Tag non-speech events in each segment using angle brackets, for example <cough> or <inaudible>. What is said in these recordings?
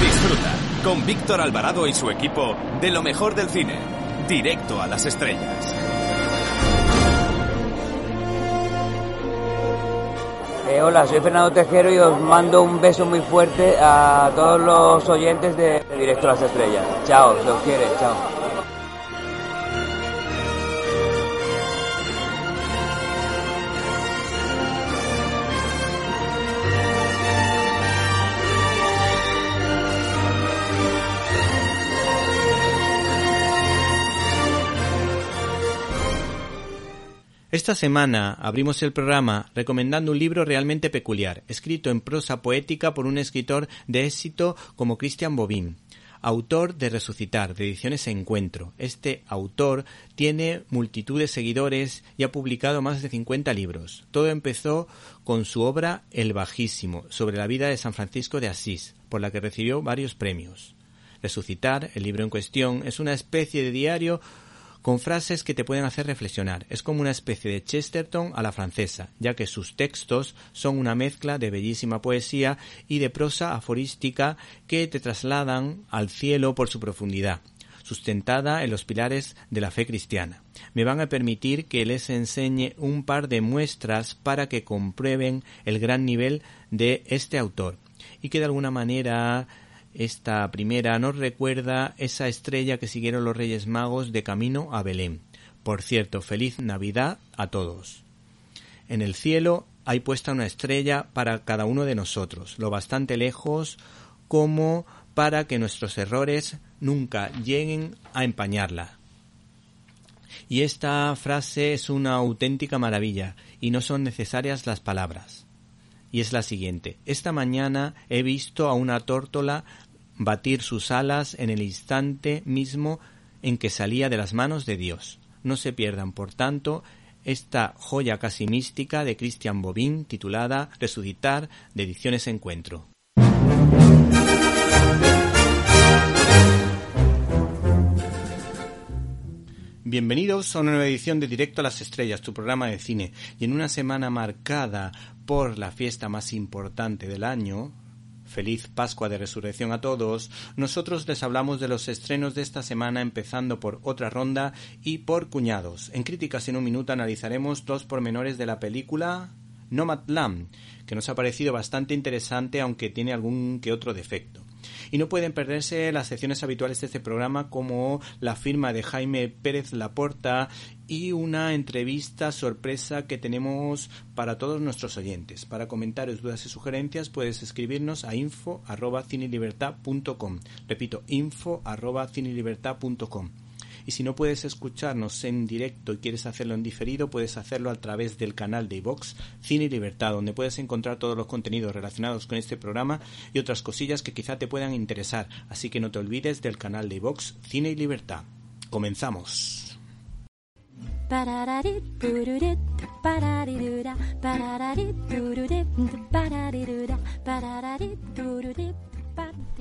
Disfruta con Víctor Alvarado y su equipo de lo mejor del cine. Directo a las estrellas. Eh, hola, soy Fernando Tejero y os mando un beso muy fuerte a todos los oyentes de, Directo a las Estrellas. Chao, se os quiere, chao. Esta semana abrimos el programa recomendando un libro realmente peculiar, escrito en prosa poética por un escritor de éxito como Christian Bobin, autor de Resucitar, de Ediciones Encuentro. Este autor tiene multitud de seguidores y ha publicado más de 50 libros. Todo empezó con su obra El Bajísimo, sobre la vida de San Francisco de Asís, por la que recibió varios premios. Resucitar, el libro en cuestión, es una especie de diario con frases que te pueden hacer reflexionar. Es como una especie de Chesterton a la francesa, ya que sus textos son una mezcla de bellísima poesía y de prosa aforística que te trasladan al cielo por su profundidad sustentada en los pilares de la fe cristiana. Me van a permitir que les enseñe un par de muestras para que comprueben el gran nivel de este autor y que de alguna manera esta primera nos recuerda esa estrella que siguieron los Reyes Magos de camino a Belén. Por cierto, feliz Navidad a todos. En el cielo hay puesta una estrella para cada uno de nosotros, lo bastante lejos como para que nuestros errores nunca lleguen a empañarla. Y esta frase es una auténtica maravilla, y no son necesarias las palabras y es la siguiente. Esta mañana he visto a una tórtola batir sus alas en el instante mismo en que salía de las manos de Dios. No se pierdan, por tanto, esta joya casi mística de Christian Bobin titulada Resucitar de Ediciones Encuentro. Bienvenidos a una nueva edición de Directo a las Estrellas, tu programa de cine. Y en una semana marcada por la fiesta más importante del año, Feliz Pascua de Resurrección a todos, nosotros les hablamos de los estrenos de esta semana empezando por otra ronda y por cuñados. En Críticas en un minuto analizaremos dos pormenores de la película Nomadland, que nos ha parecido bastante interesante aunque tiene algún que otro defecto. Y no pueden perderse las secciones habituales de este programa como la firma de Jaime Pérez Laporta y una entrevista sorpresa que tenemos para todos nuestros oyentes. Para comentarios, dudas y sugerencias puedes escribirnos a info arroba Repito, info arroba y si no puedes escucharnos en directo y quieres hacerlo en diferido, puedes hacerlo a través del canal de iVox Cine y Libertad, donde puedes encontrar todos los contenidos relacionados con este programa y otras cosillas que quizá te puedan interesar. Así que no te olvides del canal de iVox Cine y Libertad. Comenzamos.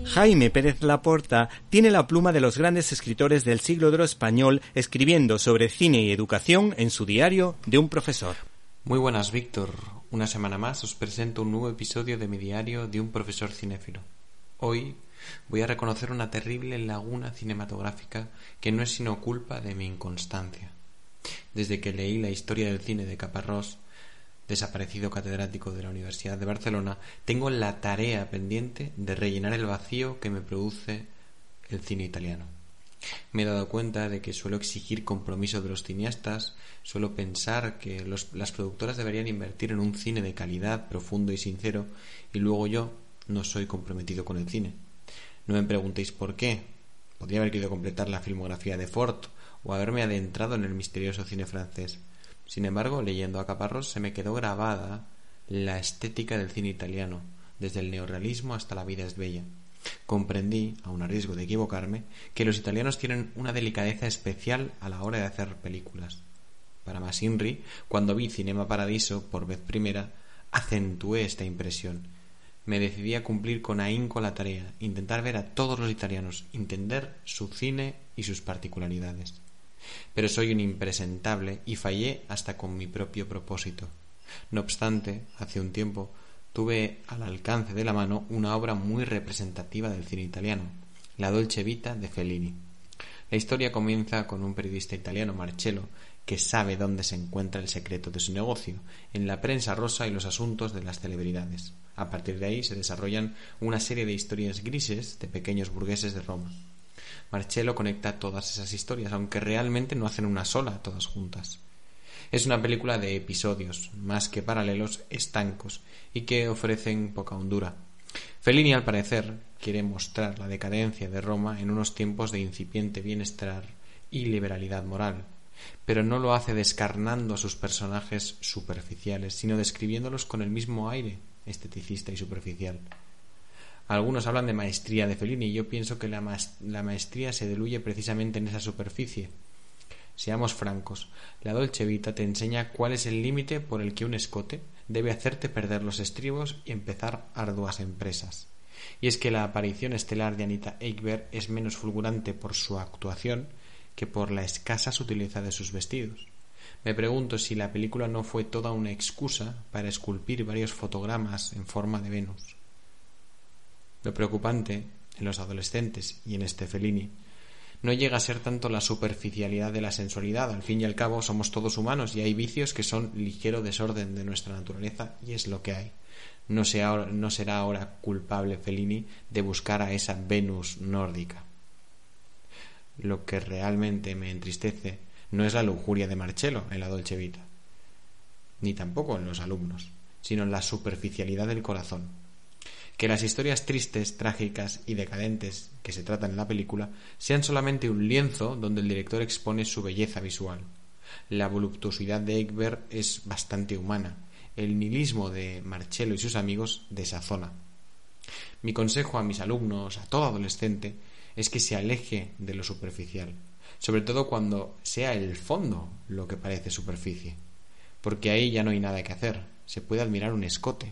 Jaime Pérez Laporta tiene la pluma de los grandes escritores del siglo de oro español escribiendo sobre cine y educación en su diario de un profesor. Muy buenas, Víctor. Una semana más os presento un nuevo episodio de mi diario de un profesor cinéfilo. Hoy voy a reconocer una terrible laguna cinematográfica que no es sino culpa de mi inconstancia. Desde que leí la historia del cine de Caparrós, desaparecido catedrático de la Universidad de Barcelona, tengo la tarea pendiente de rellenar el vacío que me produce el cine italiano. Me he dado cuenta de que suelo exigir compromiso de los cineastas, suelo pensar que las productoras deberían invertir en un cine de calidad, profundo y sincero, y luego yo no soy comprometido con el cine. No me preguntéis por qué. Podría haber querido completar la filmografía de Ford o haberme adentrado en el misterioso cine francés. Sin embargo, leyendo a Caparrós se me quedó grabada la estética del cine italiano, desde el neorrealismo hasta la vida es bella. Comprendí, aun a riesgo de equivocarme, que los italianos tienen una delicadeza especial a la hora de hacer películas. Para más Inri, cuando vi Cinema Paradiso por vez primera, acentué esta impresión. Me decidí a cumplir con ahínco la tarea, intentar ver a todos los italianos, entender su cine y sus particularidades pero soy un impresentable y fallé hasta con mi propio propósito. No obstante, hace un tiempo tuve al alcance de la mano una obra muy representativa del cine italiano, La Dolce Vita de Fellini. La historia comienza con un periodista italiano, Marcello, que sabe dónde se encuentra el secreto de su negocio, en la prensa rosa y los asuntos de las celebridades. A partir de ahí se desarrollan una serie de historias grises de pequeños burgueses de Roma. Marcello conecta todas esas historias, aunque realmente no hacen una sola todas juntas. Es una película de episodios, más que paralelos, estancos, y que ofrecen poca hondura. Fellini, al parecer, quiere mostrar la decadencia de Roma en unos tiempos de incipiente bienestar y liberalidad moral, pero no lo hace descarnando a sus personajes superficiales, sino describiéndolos con el mismo aire esteticista y superficial. Algunos hablan de maestría de Fellini y yo pienso que la, maestría se diluye precisamente en esa superficie. Seamos francos, la Dolce Vita te enseña cuál es el límite por el que un escote debe hacerte perder los estribos y empezar arduas empresas. Y es que la aparición estelar de Anita Ekberg es menos fulgurante por su actuación que por la escasa sutileza de sus vestidos. Me pregunto si la película no fue toda una excusa para esculpir varios fotogramas en forma de Venus. Lo preocupante en los adolescentes y en este Fellini no llega a ser tanto la superficialidad de la sensualidad. Al fin y al cabo somos todos humanos y hay vicios que son ligero desorden de nuestra naturaleza y es lo que hay. No, no será ahora culpable Fellini de buscar a esa Venus nórdica. Lo que realmente me entristece no es la lujuria de Marcello en la Dolce Vita, ni tampoco en los alumnos, sino en la superficialidad del corazón que las historias tristes, trágicas y decadentes que se tratan en la película sean solamente un lienzo donde el director expone su belleza visual. La voluptuosidad de Egbert es bastante humana. El nihilismo de Marcello y sus amigos desazona. Mi consejo a mis alumnos, a todo adolescente, es que se aleje de lo superficial, sobre todo cuando sea el fondo lo que parece superficie, porque ahí ya no hay nada que hacer, se puede admirar un escote,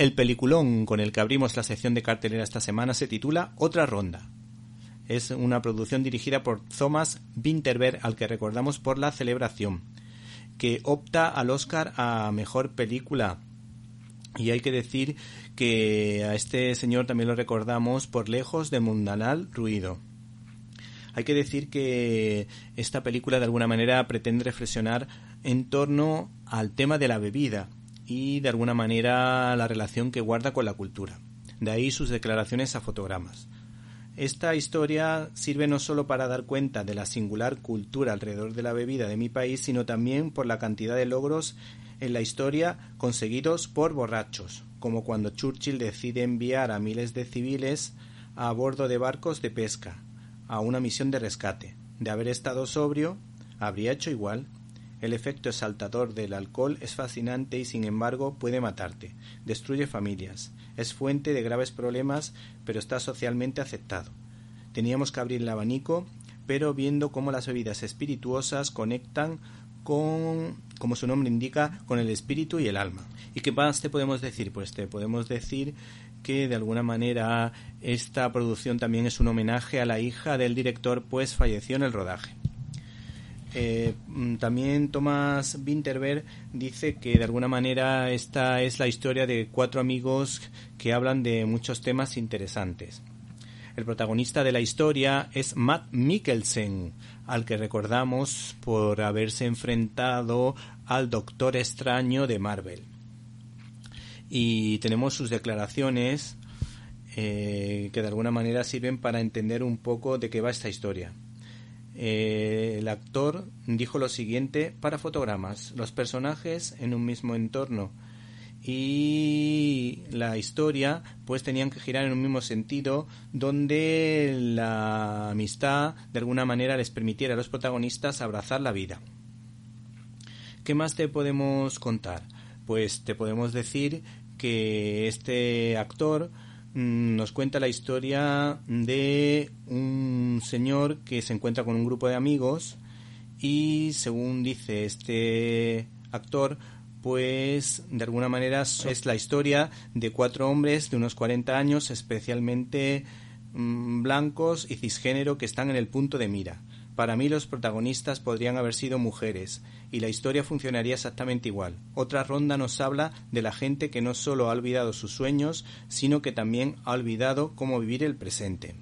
El peliculón con el que abrimos la sección de cartelera esta semana se titula Otra Ronda. Es una producción dirigida por Thomas Winterberg, al que recordamos por La Celebración, que opta al Oscar a Mejor Película. Y hay que decir que a este señor también lo recordamos por Lejos de Mundanal Ruido. Hay que decir que esta película de alguna manera pretende reflexionar en torno al tema de la bebida, y de alguna manera la relación que guarda con la cultura. De ahí sus declaraciones a fotogramas. Esta historia sirve no solo para dar cuenta de la singular cultura alrededor de la bebida de mi país, sino también por la cantidad de logros en la historia conseguidos por borrachos, como cuando Churchill decide enviar a miles de civiles a bordo de barcos de pesca, a una misión de rescate. De haber estado sobrio, habría hecho igual. El efecto exaltador del alcohol es fascinante y sin embargo puede matarte, destruye familias, es fuente de graves problemas, pero está socialmente aceptado. Teníamos que abrir el abanico, pero viendo cómo las bebidas espirituosas conectan con, como su nombre indica, con el espíritu y el alma. ¿Y qué más te podemos decir? Pues te podemos decir que de alguna manera esta producción también es un homenaje a la hija del director, pues falleció en el rodaje. Eh, mm, también Thomas Winterberg dice que de alguna manera esta es la historia de cuatro amigos que hablan de muchos temas interesantes. El protagonista de la historia es Matt Mikkelsen, al que recordamos por haberse enfrentado al Doctor Extraño de Marvel. Y tenemos sus declaraciones eh, que de alguna manera sirven para entender un poco de qué va esta historia. Eh, el actor dijo lo siguiente para fotogramas, los personajes en un mismo entorno y la historia pues tenían que girar en un mismo sentido donde la amistad de alguna manera les permitiera a los protagonistas abrazar la vida. ¿Qué más te podemos contar? Pues te podemos decir que este actor nos cuenta la historia de un señor que se encuentra con un grupo de amigos y según dice este actor, pues de alguna manera es la historia de cuatro hombres de unos 40 años, especialmente mm, blancos y cisgénero, que están en el punto de mira. Para mí los protagonistas podrían haber sido mujeres, y la historia funcionaría exactamente igual. Otra ronda nos habla de la gente que no solo ha olvidado sus sueños, sino que también ha olvidado cómo vivir el presente.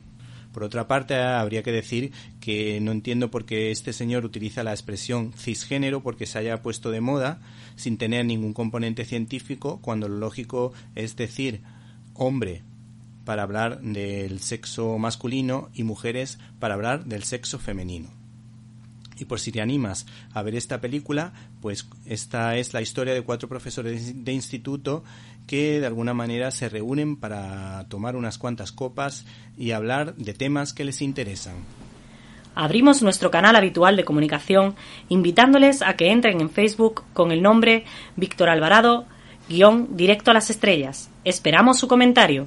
Por otra parte, habría que decir que no entiendo por qué este señor utiliza la expresión cisgénero porque se haya puesto de moda sin tener ningún componente científico, cuando lo lógico es decir hombre para hablar del sexo masculino y mujeres para hablar del sexo femenino. Y por si te animas a ver esta película, pues esta es la historia de cuatro profesores de instituto que de alguna manera se reúnen para tomar unas cuantas copas y hablar de temas que les interesan. Abrimos nuestro canal habitual de comunicación invitándoles a que entren en Facebook con el nombre Víctor Alvarado, guion directo a las estrellas. Esperamos su comentario.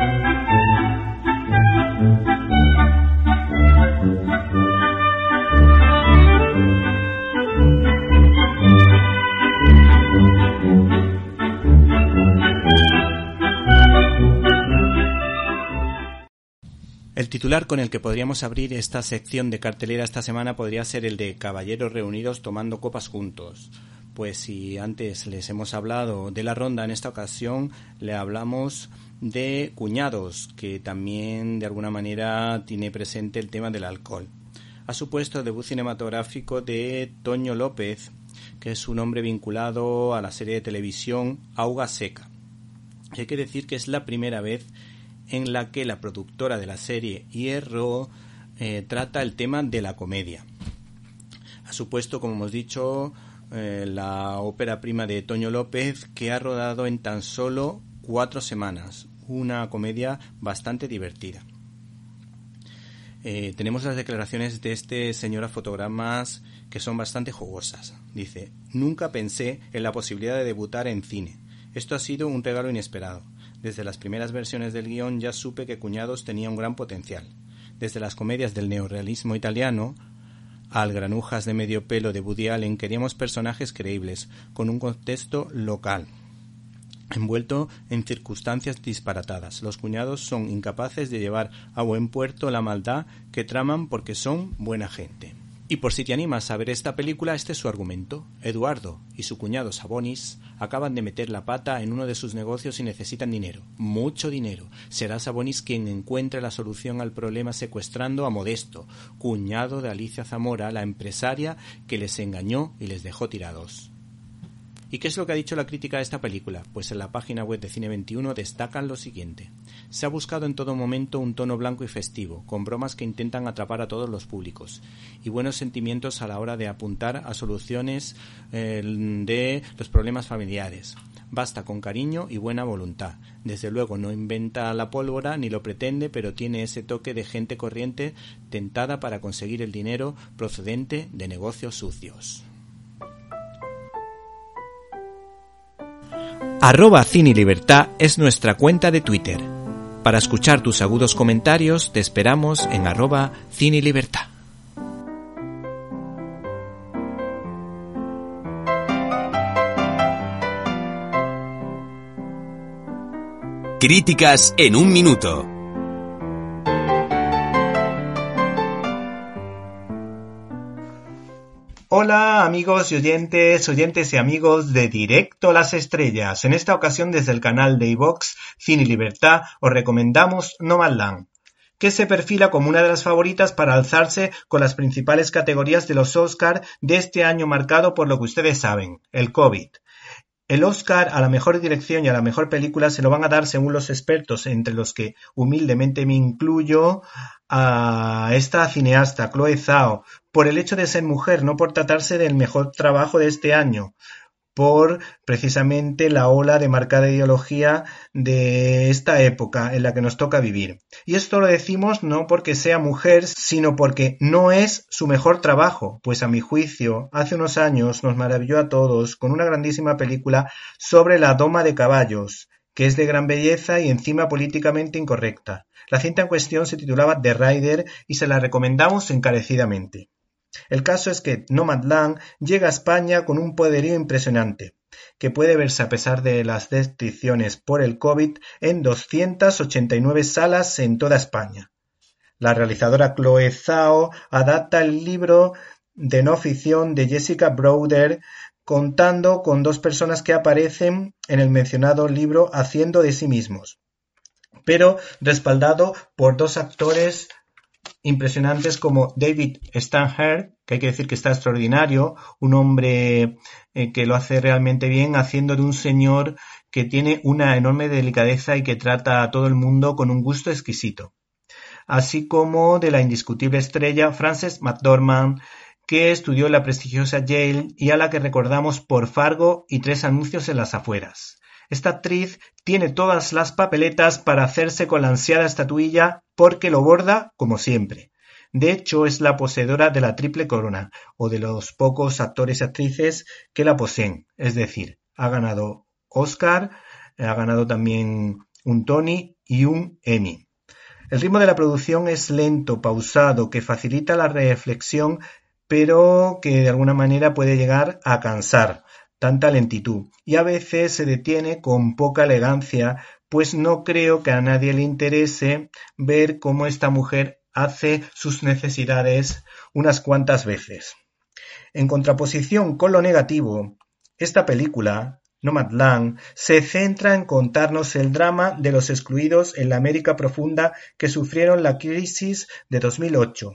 El titular con el que podríamos abrir esta sección de cartelera esta semana podría ser el de Caballeros reunidos tomando copas juntos pues si antes les hemos hablado de la ronda, en esta ocasión le hablamos de Cuñados, que también de alguna manera tiene presente el tema del alcohol. Ha supuesto el debut cinematográfico de Toño López, que es un hombre vinculado a la serie de televisión Auga Seca. hay que decir que es la primera vez en la que la productora de la serie Hierro eh, trata el tema de la comedia. Ha supuesto, como hemos dicho, eh, la ópera prima de Toño López, que ha rodado en tan solo cuatro semanas. Una comedia bastante divertida. Eh, tenemos las declaraciones de este señor a fotogramas que son bastante jugosas. Dice, nunca pensé en la posibilidad de debutar en cine. Esto ha sido un regalo inesperado. Desde las primeras versiones del guion ya supe que Cuñados tenía un gran potencial. Desde las comedias del neorrealismo italiano al granujas de medio pelo de Woody Allen queríamos personajes creíbles, con un contexto local, envuelto en circunstancias disparatadas. Los cuñados son incapaces de llevar a buen puerto la maldad que traman porque son buena gente. Y por si te animas a ver esta película, este es su argumento. Eduardo y su cuñado Sabonis acaban de meter la pata en uno de sus negocios y necesitan dinero. Mucho dinero. Será Sabonis quien encuentre la solución al problema secuestrando a Modesto, cuñado de Alicia Zamora, la empresaria que les engañó y les dejó tirados. ¿Y qué es lo que ha dicho la crítica de esta película? Pues en la página web de Cine 21 destacan lo siguiente. Se ha buscado en todo momento un tono blanco y festivo, con bromas que intentan atrapar a todos los públicos, y buenos sentimientos a la hora de apuntar a soluciones eh, de los problemas familiares. Basta con cariño y buena voluntad. Desde luego no inventa la pólvora ni lo pretende, pero tiene ese toque de gente corriente tentada para conseguir el dinero procedente de negocios sucios. Arroba Cine Libertad es nuestra cuenta de Twitter. Para escuchar tus agudos comentarios te esperamos en arroba Cine Libertad. Críticas en un minuto. Hola amigos y oyentes, oyentes y amigos de Directo las Estrellas. En esta ocasión desde el canal de iVox Cine Libertad os recomendamos Nomadland, que se perfila como una de las favoritas para alzarse con las principales categorías de los Oscar de este año marcado por lo que ustedes saben, el COVID. El Oscar a la mejor dirección y a la mejor película se lo van a dar según los expertos, entre los que humildemente me incluyo, a esta cineasta, Chloe Zhao, por el hecho de ser mujer, no por tratarse del mejor trabajo de este año por precisamente la ola de marcada ideología de esta época en la que nos toca vivir. Y esto lo decimos no porque sea mujer, sino porque no es su mejor trabajo, pues a mi juicio, hace unos años nos maravilló a todos con una grandísima película sobre la doma de caballos, que es de gran belleza y encima políticamente incorrecta. La cinta en cuestión se titulaba The Rider y se la recomendamos encarecidamente. El caso es que Nomadland llega a España con un poderío impresionante, que puede verse a pesar de las restricciones por el COVID en 289 salas en toda España. La realizadora Chloe Zhao adapta el libro de no ficción de Jessica Browder contando con dos personas que aparecen en el mencionado libro haciendo de sí mismos, pero respaldado por dos actores impresionantes como David Stanher, que hay que decir que está extraordinario, un hombre eh, que lo hace realmente bien, haciendo de un señor que tiene una enorme delicadeza y que trata a todo el mundo con un gusto exquisito. Así como de la indiscutible estrella Frances McDormand, que estudió en la prestigiosa Yale y a la que recordamos por Fargo y tres anuncios en las afueras. Esta actriz tiene todas las papeletas para hacerse con la ansiada estatuilla porque lo borda como siempre. De hecho, es la poseedora de la triple corona, o de los pocos actores y actrices que la poseen. Es decir, ha ganado Oscar, ha ganado también un Tony y un Emmy. El ritmo de la producción es lento, pausado, que facilita la reflexión, pero que de alguna manera puede llegar a cansar tanta lentitud, y a veces se detiene con poca elegancia, pues no creo que a nadie le interese ver cómo esta mujer hace sus necesidades unas cuantas veces. En contraposición con lo negativo, esta película, Nomadland, se centra en contarnos el drama de los excluidos en la América profunda que sufrieron la crisis de 2008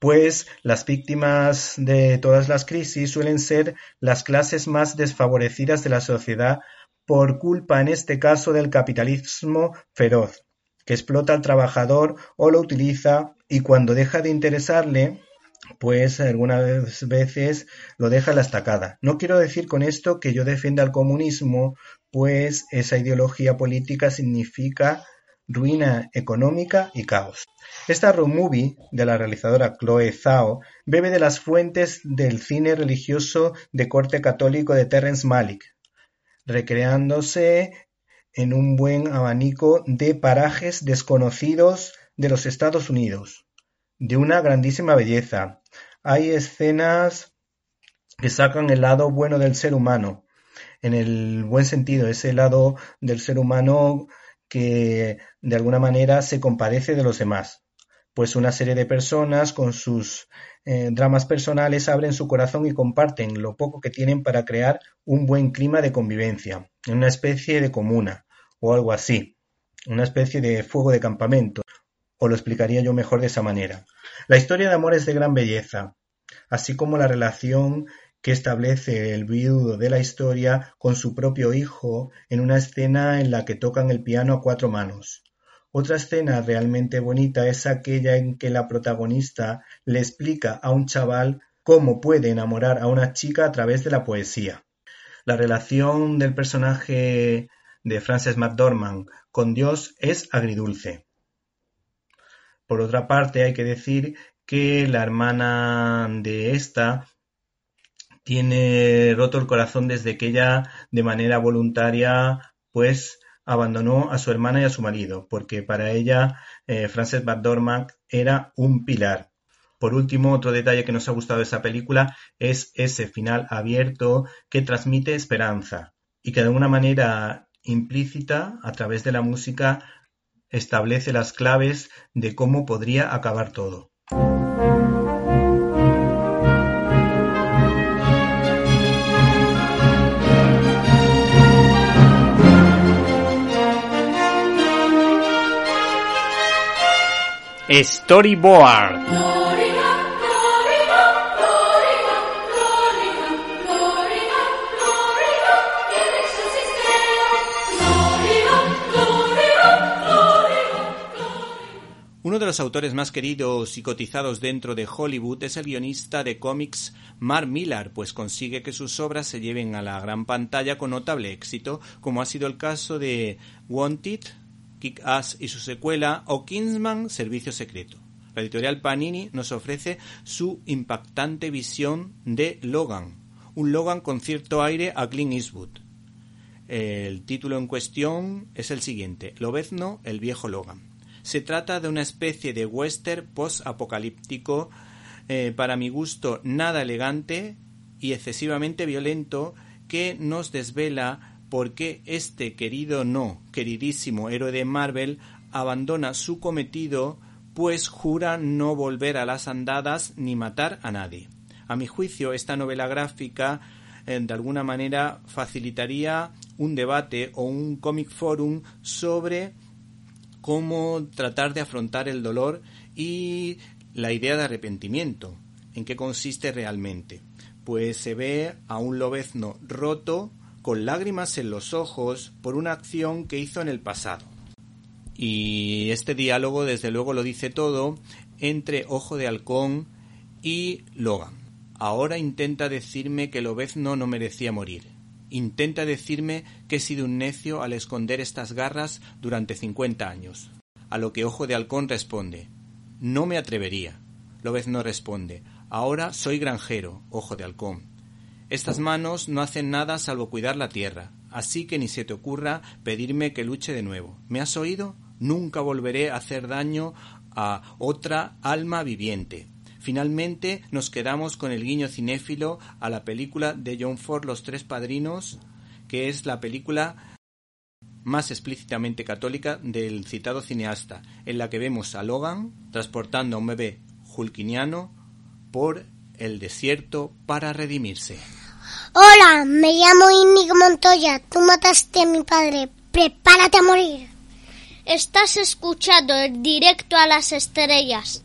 pues las víctimas de todas las crisis suelen ser las clases más desfavorecidas de la sociedad por culpa en este caso del capitalismo feroz, que explota al trabajador o lo utiliza y cuando deja de interesarle, pues algunas veces lo deja a la estacada. No quiero decir con esto que yo defienda el comunismo, pues esa ideología política significa ruina económica y caos. Esta road movie de la realizadora Chloe Zhao bebe de las fuentes del cine religioso de corte católico de Terrence Malick, recreándose en un buen abanico de parajes desconocidos de los Estados Unidos, de una grandísima belleza. Hay escenas que sacan el lado bueno del ser humano, en el buen sentido, ese lado del ser humano que de alguna manera se compadece de los demás, pues una serie de personas con sus eh, dramas personales abren su corazón y comparten lo poco que tienen para crear un buen clima de convivencia, una especie de comuna o algo así, una especie de fuego de campamento, o lo explicaría yo mejor de esa manera. La historia de amor es de gran belleza, así como la relación que establece el viudo de la historia con su propio hijo en una escena en la que tocan el piano a cuatro manos. Otra escena realmente bonita es aquella en que la protagonista le explica a un chaval cómo puede enamorar a una chica a través de la poesía. La relación del personaje de Frances McDormand con Dios es agridulce. Por otra parte, hay que decir que la hermana de esta tiene roto el corazón desde que ella de manera voluntaria pues abandonó a su hermana y a su marido, porque para ella eh, Frances McDormand era un pilar. Por último, otro detalle que nos ha gustado de esa película es ese final abierto que transmite esperanza y que de alguna manera implícita, a través de la música, establece las claves de cómo podría acabar todo. Storyboard. Uno de los autores más queridos y cotizados dentro de Hollywood es el guionista de cómics Mark Millar, pues consigue que sus obras se lleven a la gran pantalla con notable éxito, como ha sido el caso de Wanted, Kick-Ass y su secuela, o Kingsman Servicio Secreto. La editorial Panini nos ofrece su impactante visión de Logan, un Logan con cierto aire a Clint Eastwood. El título en cuestión es el siguiente, Lobezno, el viejo Logan. Se trata de una especie de western post-apocalíptico, eh, para mi gusto nada elegante y excesivamente violento, que nos desvela por qué este querido no, queridísimo héroe de Marvel abandona su cometido, pues jura no volver a las andadas ni matar a nadie. A mi juicio, esta novela gráfica eh, de alguna manera facilitaría un debate o un comic forum sobre cómo tratar de afrontar el dolor y la idea de arrepentimiento. ¿En qué consiste realmente? Pues se ve a un lobezno roto con lágrimas en los ojos por una acción que hizo en el pasado. Y este diálogo desde luego lo dice todo entre Ojo de Halcón y Logan. Ahora intenta decirme que Lobezno no merecía morir. Intenta decirme que he sido un necio al esconder estas garras durante cincuenta años. A lo que Ojo de Halcón responde No me atrevería. Lobezno responde Ahora soy granjero, Ojo de Halcón. Estas manos no hacen nada salvo cuidar la tierra, así que ni se te ocurra pedirme que luche de nuevo. ¿Me has oído? Nunca volveré a hacer daño a otra alma viviente. Finalmente nos quedamos con el guiño cinéfilo a la película de John Ford Los Tres Padrinos, que es la película más explícitamente católica del citado cineasta, en la que vemos a Logan transportando a un bebé julquiniano por el desierto para redimirse. Hola, me llamo Inigo Montoya. Tú mataste a mi padre. Prepárate a morir. Estás escuchando el directo a las estrellas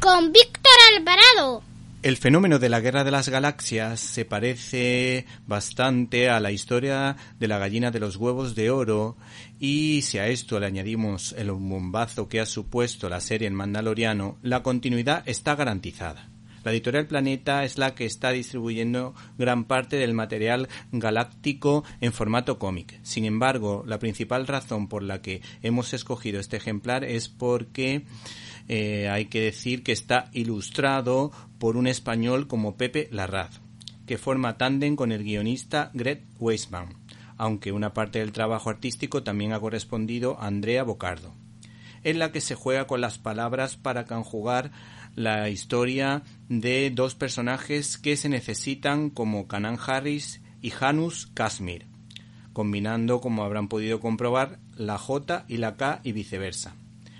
con Víctor Alvarado. El fenómeno de la Guerra de las Galaxias se parece bastante a la historia de la gallina de los huevos de oro y si a esto le añadimos el bombazo que ha supuesto la serie en Mandaloriano, la continuidad está garantizada. La editorial Planeta es la que está distribuyendo gran parte del material galáctico en formato cómic. Sin embargo, la principal razón por la que hemos escogido este ejemplar es porque eh, hay que decir que está ilustrado por un español como Pepe Larraz, que forma tándem con el guionista Greg Weisman, aunque una parte del trabajo artístico también ha correspondido a Andrea Bocardo, en la que se juega con las palabras para conjugar la historia de dos personajes que se necesitan como Canan Harris y Janus Kashmir, combinando, como habrán podido comprobar, la J y la K y viceversa.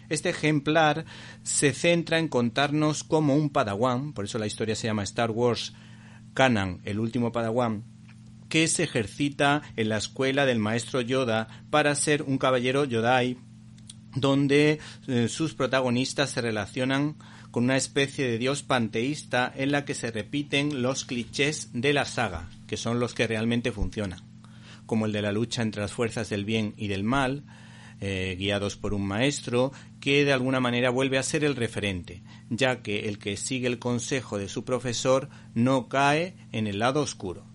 Este ejemplar se centra en contarnos cómo un padawan, por eso la historia se llama Star Wars Canan, el último padawan, que se ejercita en la escuela del maestro Yoda para ser un caballero Yodai, donde eh, sus protagonistas se relacionan con una especie de dios panteísta en la que se repiten los clichés de la saga, que son los que realmente funcionan, como el de la lucha entre las fuerzas del bien y del mal, eh, guiados por un maestro que de alguna manera vuelve a ser el referente, ya que el que sigue el consejo de su profesor no cae en el lado oscuro.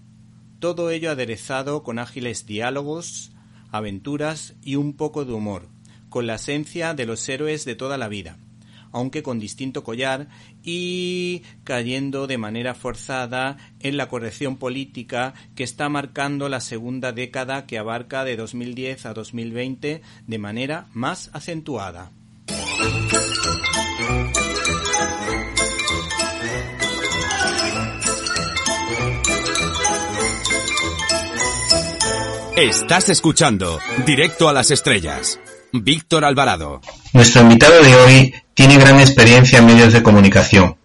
Todo ello aderezado con ágiles diálogos, aventuras y un poco de humor, con la esencia de los héroes de toda la vida, aunque con distinto collar, y cayendo de manera forzada en la corrección política que está marcando la segunda década que abarca de 2010 a 2020 de manera más acentuada. Estás escuchando Directo a las Estrellas. Víctor Alvarado. Nuestro invitado de hoy tiene gran experiencia en medios de comunicación.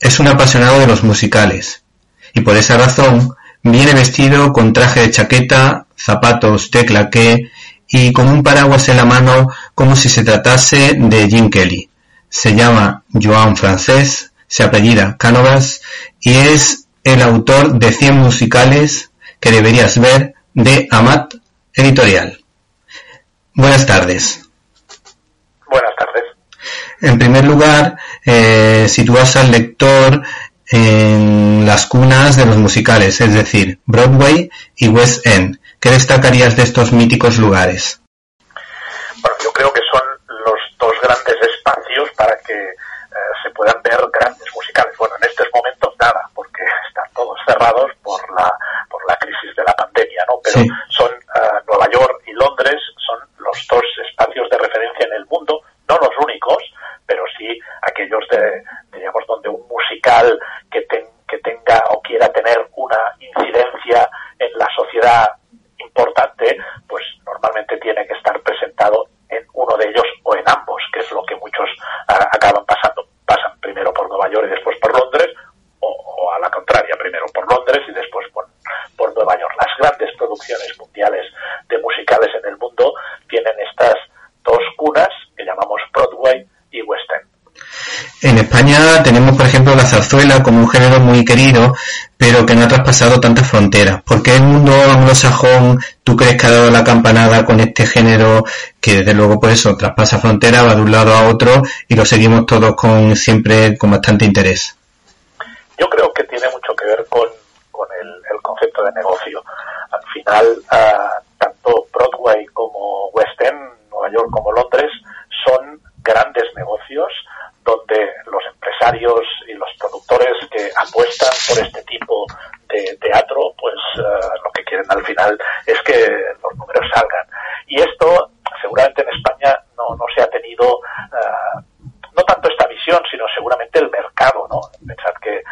Es un apasionado de los musicales y por esa razón viene vestido con traje de chaqueta, zapatos de claqué y con un paraguas en la mano como si se tratase de Jim Kelly. Se llama Joan Francés, se apellida Cánovas y es el autor de 100 musicales que deberías ver de Amat Editorial. Buenas tardes. Buenas tardes. En primer lugar, eh, sitúas al lector en las cunas de los musicales, es decir, Broadway y West End. ¿Qué destacarías de estos míticos lugares? Bueno, yo creo que son los dos grandes espacios para que eh, se puedan ver grandes musicales. Bueno, en estos momentos nada, porque <laughs> están todos cerrados por la por la crisis de la pandemia, ¿no? Pero son uh, Nueva York y Londres son los dos espacios de referencia en el mundo, no los únicos, pero sí aquellos de, digamos, donde un musical que, ten, que tenga o quiera tener una incidencia en la sociedad importante, pues normalmente tiene que estar presentado en uno de ellos o en ambos, que es lo que muchos uh, acaban pasando. Pasan primero por Nueva York y después por Londres, o, o, a la contraria, primero por Londres y después por, por Nueva York. Las grandes producciones mundiales de musicales en el mundo tienen estas dos cunas que llamamos Broadway y West. En España tenemos, por ejemplo, la zarzuela como un género muy querido, pero que no ha traspasado tantas fronteras. ¿Por qué el mundo anglosajón tú crees que ha dado la campanada con este género que desde luego pues eso traspasa fronteras, va de un lado a otro y lo seguimos todos con siempre con bastante interés? Yo creo que tiene mucho que ver con, con el, el, concepto de negocio. Al final, uh, tanto Broadway como West End, Nueva York como Londres, son grandes negocios donde los empresarios y los productores que apuestan por este tipo de teatro, pues uh, lo que quieren al final es que los números salgan. Y esto seguramente en España no, no se ha tenido uh, no tanto esta visión, sino seguramente el mercado, ¿no? Pensad que eh,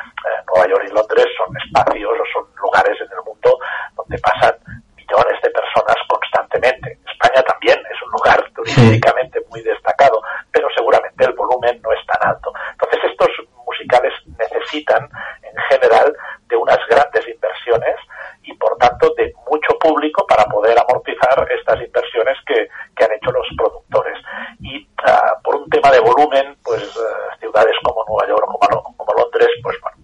Nueva York y Londres son espacios o son lugares en el mundo donde pasan millones de personas constantemente. España también es un lugar turísticamente muy destacado, pero seguramente el volumen no es tan alto. Entonces estos musicales necesitan, en general, de unas grandes inversiones y por tanto de mucho público para poder amortizar estas inversiones que, que han hecho los productores. Y uh, por un tema de volumen, pues uh, ciudades como Nueva York como, como, Londres, pues bueno,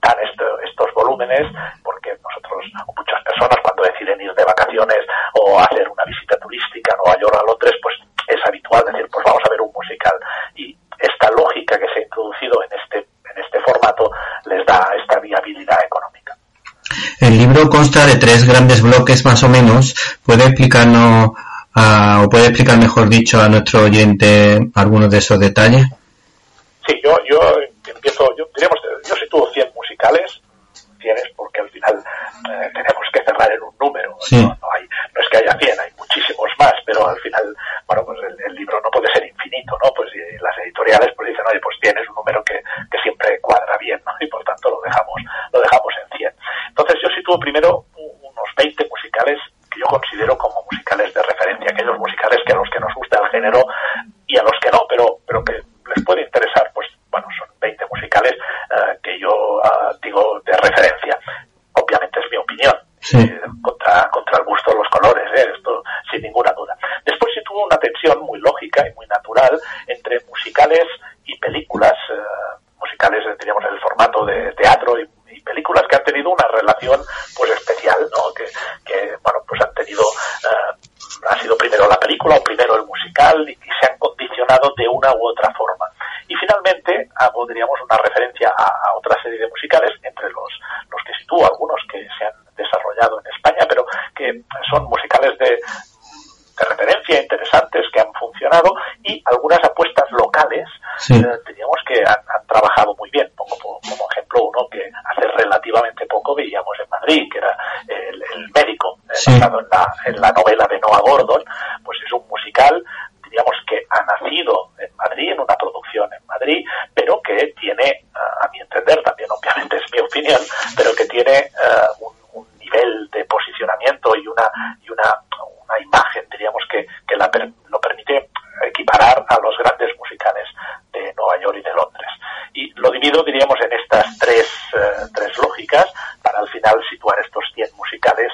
dan esto, estos volúmenes porque nosotros, o muchas personas cuando deciden ir de vacaciones o hacer una visita turística a Nueva York o a Londres, pues es habitual decir, pues vamos a ver un musical. Y esta lógica que se ha introducido en este, en este formato les da esta viabilidad económica. El libro consta de tres grandes bloques más o menos. ¿Puede explicarnos, uh, o puede explicar mejor dicho a nuestro oyente algunos de esos detalles? Sí, yo, yo empiezo, yo, diríamos, yo sitúo 100 musicales, 100 es porque al final eh, tenemos que cerrar en un número. Sí. ¿no? No, hay, no es que haya 100, hay muchísimos más, pero al final, bueno, pues el, el libro no puede ser infinito, ¿no? Pues y las editoriales pues dicen, oye, pues tienes un número que, que siempre cuadra bien, ¿no? Y por tanto lo dejamos, lo dejamos en 100. Primero unos 20 musicales que yo considero como musicales de referencia, aquellos musicales que a los que nos gusta el género y a los que no, pero, pero que les puede interesar, pues bueno, son 20 musicales uh, que yo uh, digo de referencia. Obviamente es mi opinión, sí. eh, contra, contra el gusto de los colores, ¿eh? esto sin ninguna duda. Después sí tuvo una tensión muy lógica y muy natural entre musicales y películas, uh, musicales, diríamos, en el formato de teatro y, y, películas que han tenido una relación pues especial, ¿no? Que, que bueno, pues han tenido, ha sido primero la película o primero el musical y, y se han condicionado de una u otra forma. Y finalmente hago, diríamos, una referencia a, a, otra serie de musicales, entre los, los que sitúo, algunos que se han desarrollado en España, pero que son musicales de, de referencia interesantes que han funcionado y algunas apuestas locales, sí. eh, teníamos que han, han, trabajado muy bien. Pongo como, como, ejemplo uno que hace relativamente poco veíamos en Madrid, que era el, el médico, eh, sí. basado en la, en la novela de Noah Gordon, pues es un musical digamos que ha nacido en Madrid, en una producción en Madrid, pero que tiene, uh, a mi entender, también obviamente es mi opinión, pero que tiene uh, un, un, nivel de posicionamiento y una, y una, una imagen, diríamos, que, que la, lo permite equiparar a los grandes musicales de Nueva York y de Londres. Y lo divido, diríamos, en estas tres, uh, tres lógicas para al final situar estos 100 musicales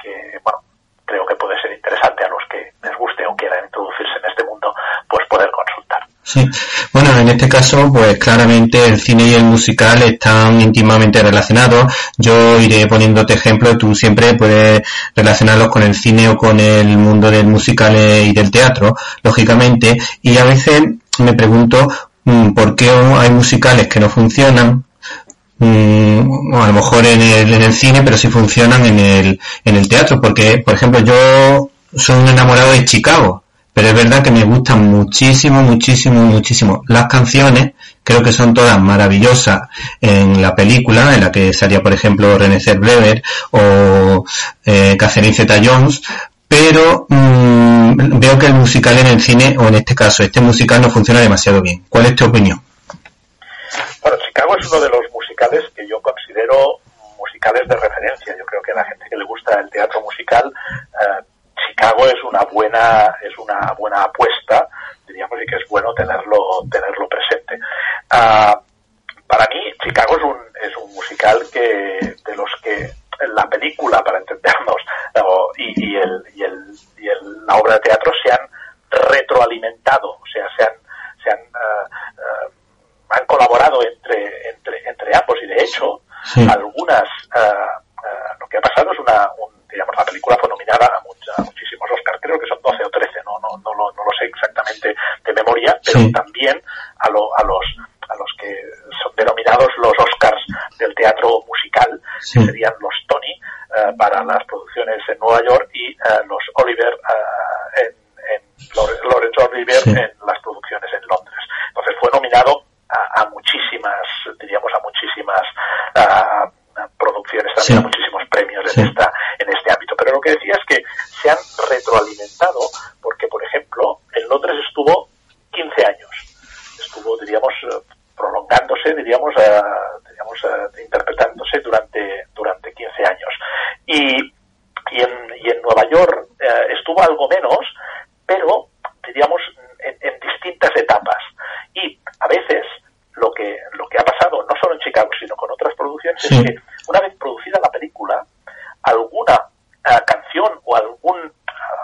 que, bueno, creo que puede ser interesante a los que les guste o quieran introducirse en este mundo, pues poder consultar. Sí, bueno, en este caso, pues claramente el cine y el musical están íntimamente relacionados. Yo iré poniéndote ejemplos, tú siempre puedes relacionarlos con el cine o con el mundo del musical y del teatro, lógicamente, y a veces me pregunto mm, por qué hay musicales que no funcionan, mm, a lo mejor en el, en el cine, pero sí funcionan en el, en el teatro, porque, por ejemplo, yo soy un enamorado de Chicago, pero es verdad que me gustan muchísimo, muchísimo, muchísimo las canciones, creo que son todas maravillosas en la película, en la que salía, por ejemplo, René Zellweger o eh, Catherine Zeta-Jones, pero mmm, veo que el musical en el cine, o en este caso, este musical no funciona demasiado bien. ¿Cuál es tu opinión? Bueno, Chicago es uno de los musicales que yo considero musicales de referencia. Yo creo que a la gente que le gusta el teatro musical, eh, Chicago es una buena es una buena apuesta, diríamos, y que es bueno tenerlo tenerlo presente. Uh, para mí, Chicago es un es un musical que de los que la película, para entendernos, <laughs> y, y, el, y, el, y el, la obra de teatro se han retroalimentado, o sea, se han, se han, uh, han colaborado entre, entre, entre ambos y de hecho, sí. algunas, uh, lo que ha pasado es una, un, digamos, la película fue nominada a, mucha, a, muchísimos Oscars, creo que son 12 o 13, no, no, no, lo, no lo sé exactamente de memoria, pero sí. también a, lo, a los a los que son denominados los Oscars del teatro musical, sí. que serían los Tony uh, para las producciones en Nueva York y uh, los Oliver uh, en, en Lawrence Oliver sí. en las producciones en Londres. Entonces fue nominado a, a muchísimas, diríamos a muchísimas producciones, también sí. muchísimos premios en esta en este ámbito. Pero lo que decía es que se han retroalimentado porque, por ejemplo, en Londres estuvo 15 años. Estuvo, diríamos, prolongándose, diríamos, uh, diríamos uh, interpretándose durante, durante 15 años. Y, y, en, y en Nueva York estuvo algo menos, pero, diríamos, en, en, distintas etapas. Y a veces lo que, lo que ha pasado, no solo en Chicago, sino con otras producciones, sí. es que una vez producida la película, alguna canción o algún,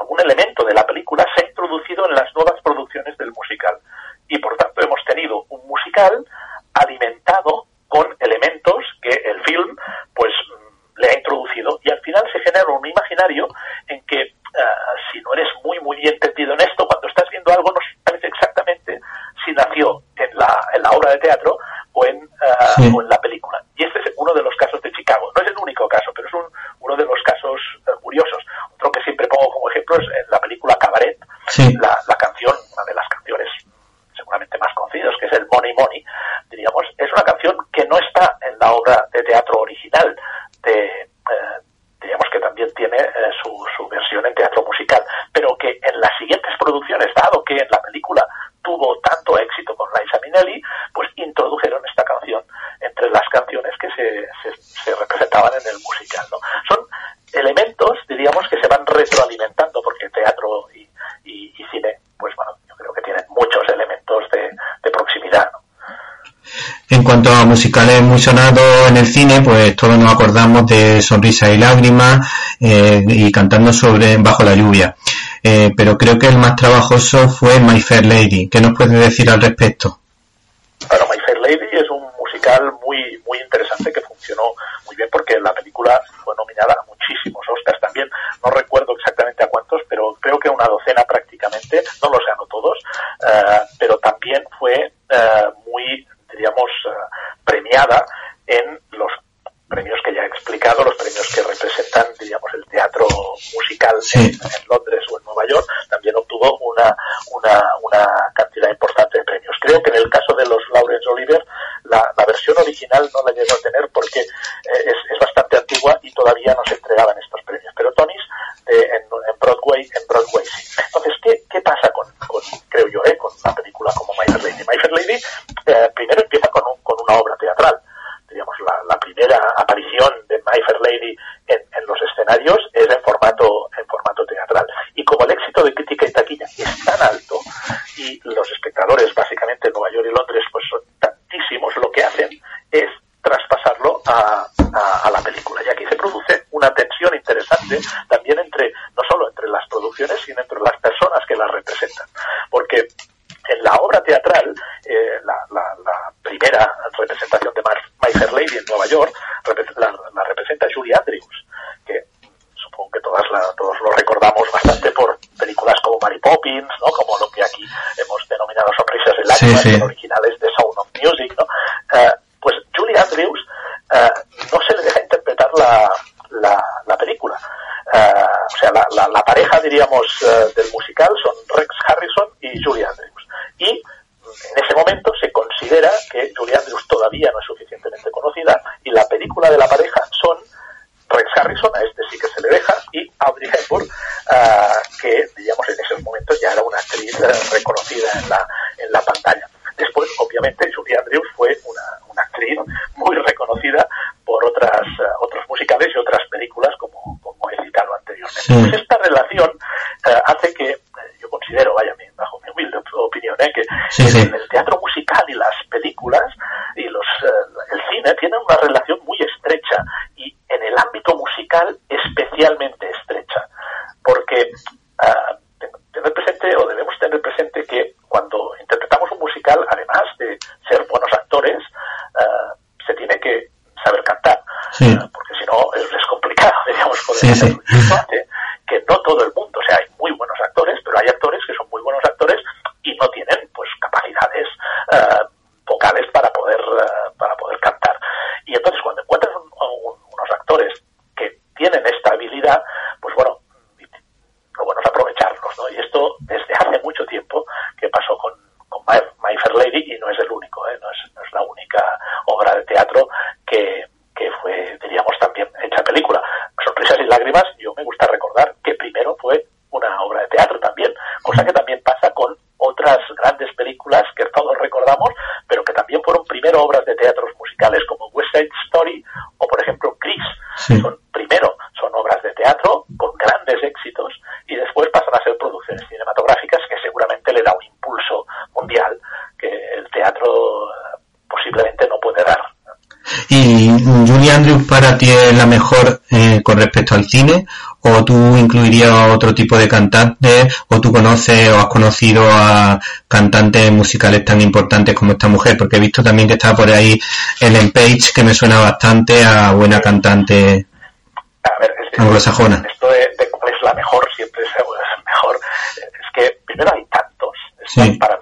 algún elemento de la película se ha introducido en las nuevas producciones del musical y por tanto hemos tenido un musical alimentado con elementos que el film pues le ha introducido y al final se genera un imaginario en que uh, si no eres muy muy bien entendido en esto cuando estás viendo algo no sabes exactamente si nació en la, en la obra de teatro o en, uh, sí. o en la película y este es uno de los casos de Chicago no es el único caso pero es un, uno de los casos uh, curiosos otro que siempre pongo como ejemplo es en la película Cabaret sí. la, la canción una de las canciones seguramente más conocidos, que es el Money Money, diríamos, es una canción que no está en la obra de teatro original, de, eh, diríamos que también tiene eh, su, su, versión en teatro musical, pero que en las siguientes producciones, dado que en la película tuvo tanto éxito con Liza Minnelli, pues introdujeron esta canción entre las canciones que se, se, se representaban en el musical. ¿no? Son elementos, diríamos, que se van retroalimentando, porque teatro y, y, y cine, pues bueno, yo creo que tienen muchos elementos de, de proximidad. ¿no? En cuanto a musicales muy sonados en el cine, pues todos nos acordamos de Sonrisa y Lágrimas eh, y cantando sobre Bajo la lluvia. Eh, pero creo que el más trabajoso fue My Fair Lady. ¿Qué nos puedes decir al respecto? Bueno, My Fair Lady es un musical muy muy interesante que funcionó muy bien porque la película fue nominada a muchísimos Oscars también. No recuerdo exactamente a cuántos, pero creo que una docena prácticamente. No los ganó todos, uh, pero también fue uh, muy diríamos, uh, premiada en los premios que ya he explicado, los premios que representan, diríamos, el teatro musical sí. en, en, Londres o en Nueva York, también obtuvo una, una, una cantidad importante de premios. Creo que en el caso de los Lawrence Oliver, la, la versión original no la llegó a tener porque eh, es, es, bastante antigua y todavía no se entregaban estos premios. Pero Tony's de, en, en, Broadway, en Broadway sí. Entonces, ¿qué, qué pasa con, con, creo yo, eh, con una película como My Fair Lady? My Fair Lady eh, primero empieza con, un, obra teatral. Digamos, la, primera aparición de My Fair Lady en, los escenarios sí, sí. otras, eh, otros musicales y otras películas, como, he citado anteriormente. Pues esta relación eh, hace que, eh, yo considero, vaya, bajo mi humilde opinión, que sí, o tú incluirías otro tipo de cantantes o tú conoces o has conocido a cantantes musicales tan importantes como esta mujer porque he visto también que está por ahí Ellen Page que me suena bastante a buena cantante anglosajona. esto de, de, cuál es la mejor siempre es, mejor. Es que primero hay tantos. Sí. para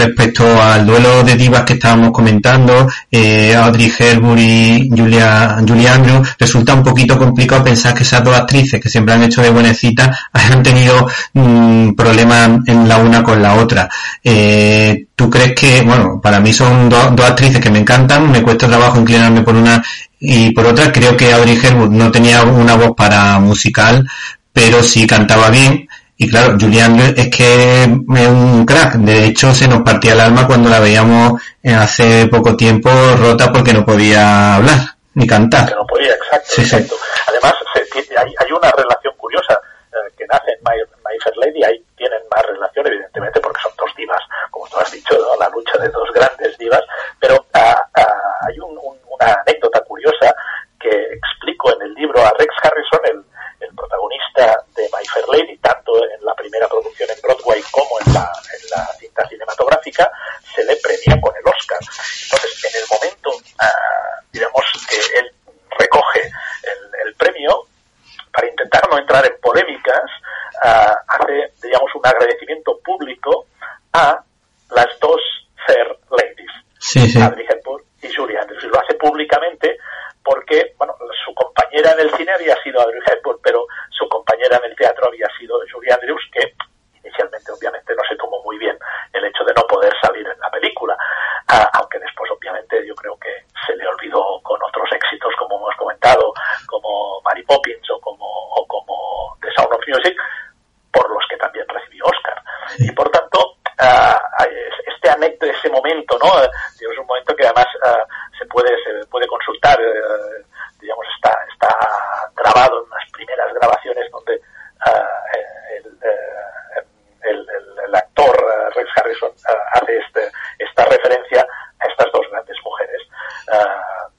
respecto al duelo de divas que estábamos comentando, eh, Audrey Hepburn y Julia, Julia resulta un poquito complicado pensar que esas dos actrices que siempre han hecho de buenecitas <laughs> han tenido mm, problemas en la una con la otra. Eh, ¿Tú crees que, bueno, para mí son dos actrices que me encantan, me cuesta trabajo inclinarme por una y por otra, creo que Audrey Hepburn no tenía una voz para musical, pero sí cantaba bien y claro, Julián es que es un crack. De hecho, se nos partía el alma cuando la veíamos hace poco tiempo rota porque no podía hablar ni cantar. Que no podía, exacto. exacto. Además, hay, hay, una relación curiosa eh, que nace en My, Fair Lady. Ahí tienen más relación, evidentemente, porque son dos divas, como tú has dicho, la lucha de dos grandes divas. Pero ah, ah, hay una anécdota curiosa que explico en el libro a Rex Harrison, el protagonista de My Fair Lady, tanto en la primera producción en Broadway como en la, cinta cinematográfica, se le premia con el Oscar. Entonces, en el momento, uh, digamos, que él recoge el, premio, para intentar no entrar en polémicas, ah, hace, digamos, un agradecimiento público a las dos Fair Ladies, sí, sí. Audrey Hepburn y Julie Andrews. Y lo hace públicamente porque, bueno, su compañera en el cine había sido Audrey Hepburn, pero su compañera en el teatro había sido Julie Andrews, que inicialmente obviamente no se tomó muy bien el hecho de no poder salir en la película, ah, aunque después obviamente yo creo que se le olvidó con otros éxitos como hemos comentado, como Mary Poppins o como, o como The Sound of Music, por los que también recibió Oscar. Y por tanto, uh, este anécdota, ese momento, ¿no? Es un momento que además uh, se puede se puede consultar, uh, digamos, está, está grabado en las primeras grabaciones donde el, el, el, actor Rex Harrison hace este, esta referencia a estas dos grandes mujeres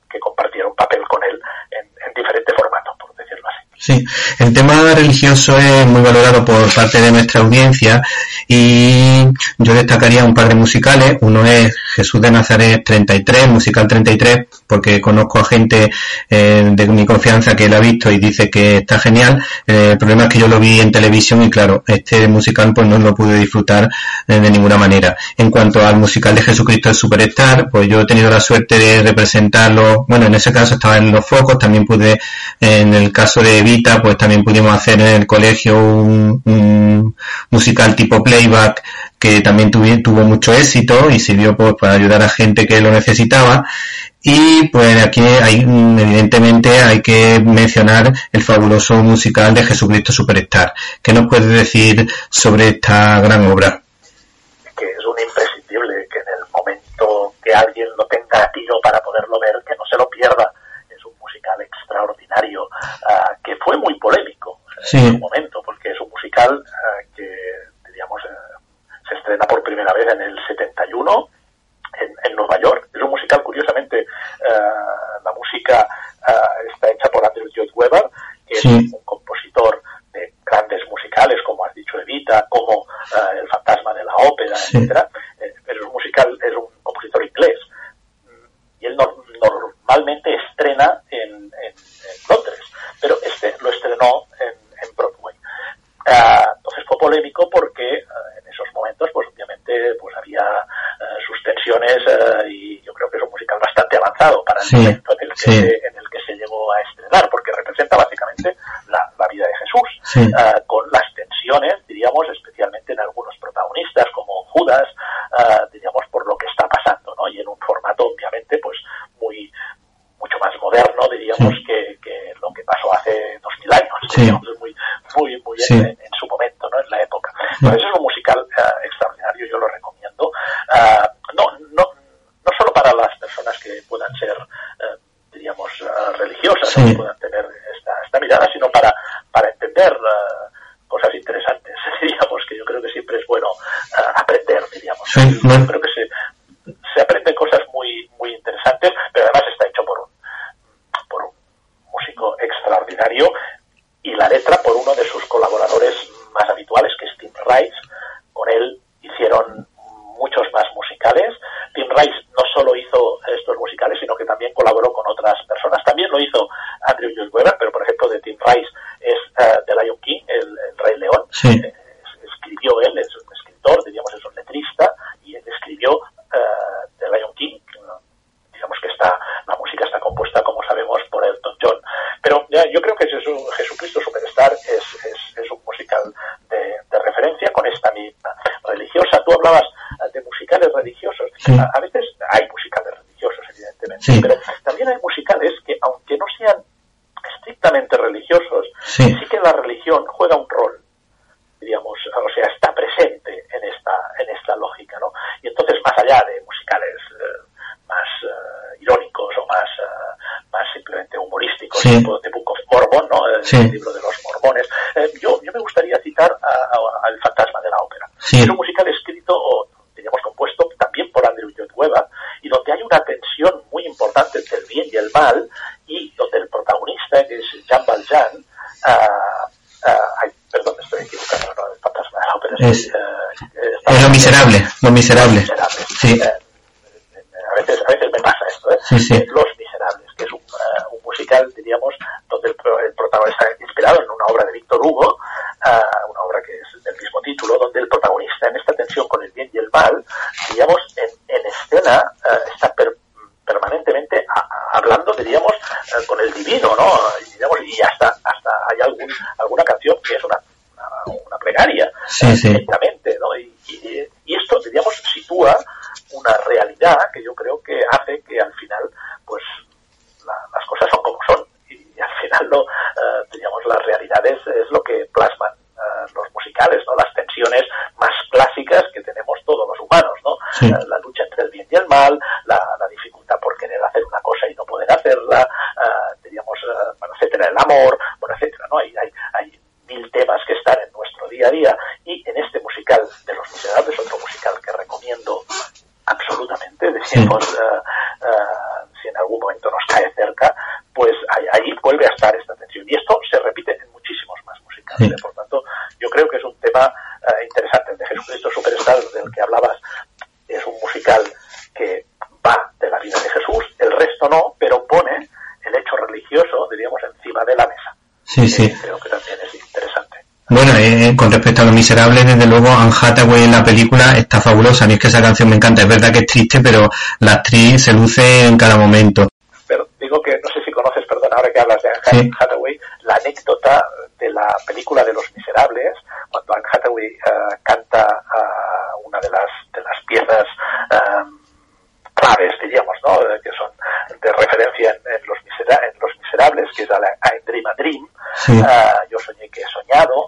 que compartieron papel con él en, en diferente formato, por decirlo así. Sí, el tema religioso es muy valorado por parte de nuestra audiencia y yo destacaría un par de musicales. Uno es Jesús de Nazaret 33, musical 33, porque conozco a gente eh, de mi confianza que la ha visto y dice que está genial. Eh, el problema es que yo lo vi en televisión y claro, este musical pues no lo pude disfrutar de ninguna manera. En cuanto al musical de Jesucristo el Superstar, pues yo he tenido la suerte de representarlo, bueno, en ese caso estaba en los focos, también pude, en el caso de pues también pudimos hacer en el colegio un, musical tipo playback que también tuvo, mucho éxito y sirvió pues, para ayudar a gente que lo necesitaba. Y pues aquí hay, evidentemente hay que mencionar el fabuloso musical de Jesucristo Superstar. ¿Qué nos puedes decir sobre esta gran obra? Que es un imprescindible, que en el momento que alguien lo tenga a tiro para poderlo ver, que no se lo pierda musical extraordinario uh, que fue muy polémico sí. en su momento, porque es un musical uh, que, digamos, uh, se estrena por primera vez en el 71 en, en Nueva York. Es un musical, curiosamente, la música está hecha por Andrew Lloyd Webber, que sí. es un compositor de grandes musicales, como has dicho, Evita, como El fantasma de la ópera, sí. etcétera. Sí. Ah, A, veces hay musicales religiosos, evidentemente, pero también hay musicales que, aunque no sean estrictamente religiosos, sí. que la religión juega un rol, digamos, o sea, está presente en esta, en esta lógica, ¿no? Y entonces, más allá de musicales eh, más eh, irónicos o más, eh, más simplemente humorísticos, tipo de Book of Mormon, ¿no? El libro de los mormones, yo, yo me gustaría citar al Fantasma de la Ópera. Es un musical escrito, o teníamos compuesto también por Andrew Lloyd Webber, y donde hay una tensión muy importante entre el bien y el mal, y donde el protagonista, que es Jean Valjean, uh, uh, perdón, estoy equivocado, no, el fantasma de la ópera. Es, uh, lo miserable, lo miserable. Sí. Uh, a, veces, a veces me pasa esto, ¿eh? Sí, sí. Los Miserables, que es un, uh, un musical, diríamos, donde el, el, protagonista está inspirado en una obra de Víctor Hugo, una obra que es del mismo título, donde el protagonista en esta tensión con el bien y el mal, digamos, en, en escena está per, permanentemente a, hablando, diríamos, eh, con el divino, ¿no? Y, digamos, y hasta, hasta hay algún, alguna canción que es una, una, una plegaria, sí, sí. directamente, ¿no? Y, y, y, esto, diríamos, sitúa una realidad que yo creo que hace que al final, pues, la, las cosas son como son. Y, al final, ¿no? Uh, digamos, las realidades es lo que plasman uh, los musicales, ¿no? Las tensiones más clásicas que tenemos todos los humanos, ¿no? Sí. Uh, la lucha entre el bien y el mal, la, la dificultad por querer hacer una cosa y no poder hacerla, diríamos, bueno, etcétera, el amor, bueno, etcétera, ¿no? Hay, hay, hay mil temas que están en nuestro día a día y en este musical de Los Miserables, otro musical que recomiendo absolutamente, decimos, Sí. si en algún momento nos cae cerca, pues ahí, ahí, vuelve a estar esta tensión. Y esto se repite en muchísimos ¿eh? Por tanto, yo creo que es un tema uh, interesante. El de Jesucristo Superstar, del que hablabas, es un musical que va de la vida de Jesús, el resto no, pero pone el hecho religioso, diríamos, encima de la mesa. Sí, sí. Creo que también es interesante. Bueno, eh, con respecto a Los Miserables, desde luego, Anne Hathaway en la película está fabulosa. A mí es que esa canción me encanta. Es verdad que es triste, pero la actriz se luce en cada momento. Pero digo que, no sé si conoces, perdón, ahora que hablas de Anne sí. Hathaway, la anécdota de la película de Los Miserables, cuando Anne Hathaway uh, canta uh, una de las, de las piezas um, claves, diríamos, ¿no? que son de referencia en, en, los, misera en los, Miserables, que es a, la, a Dream a Dream, sí. uh, yo soñé que he soñado,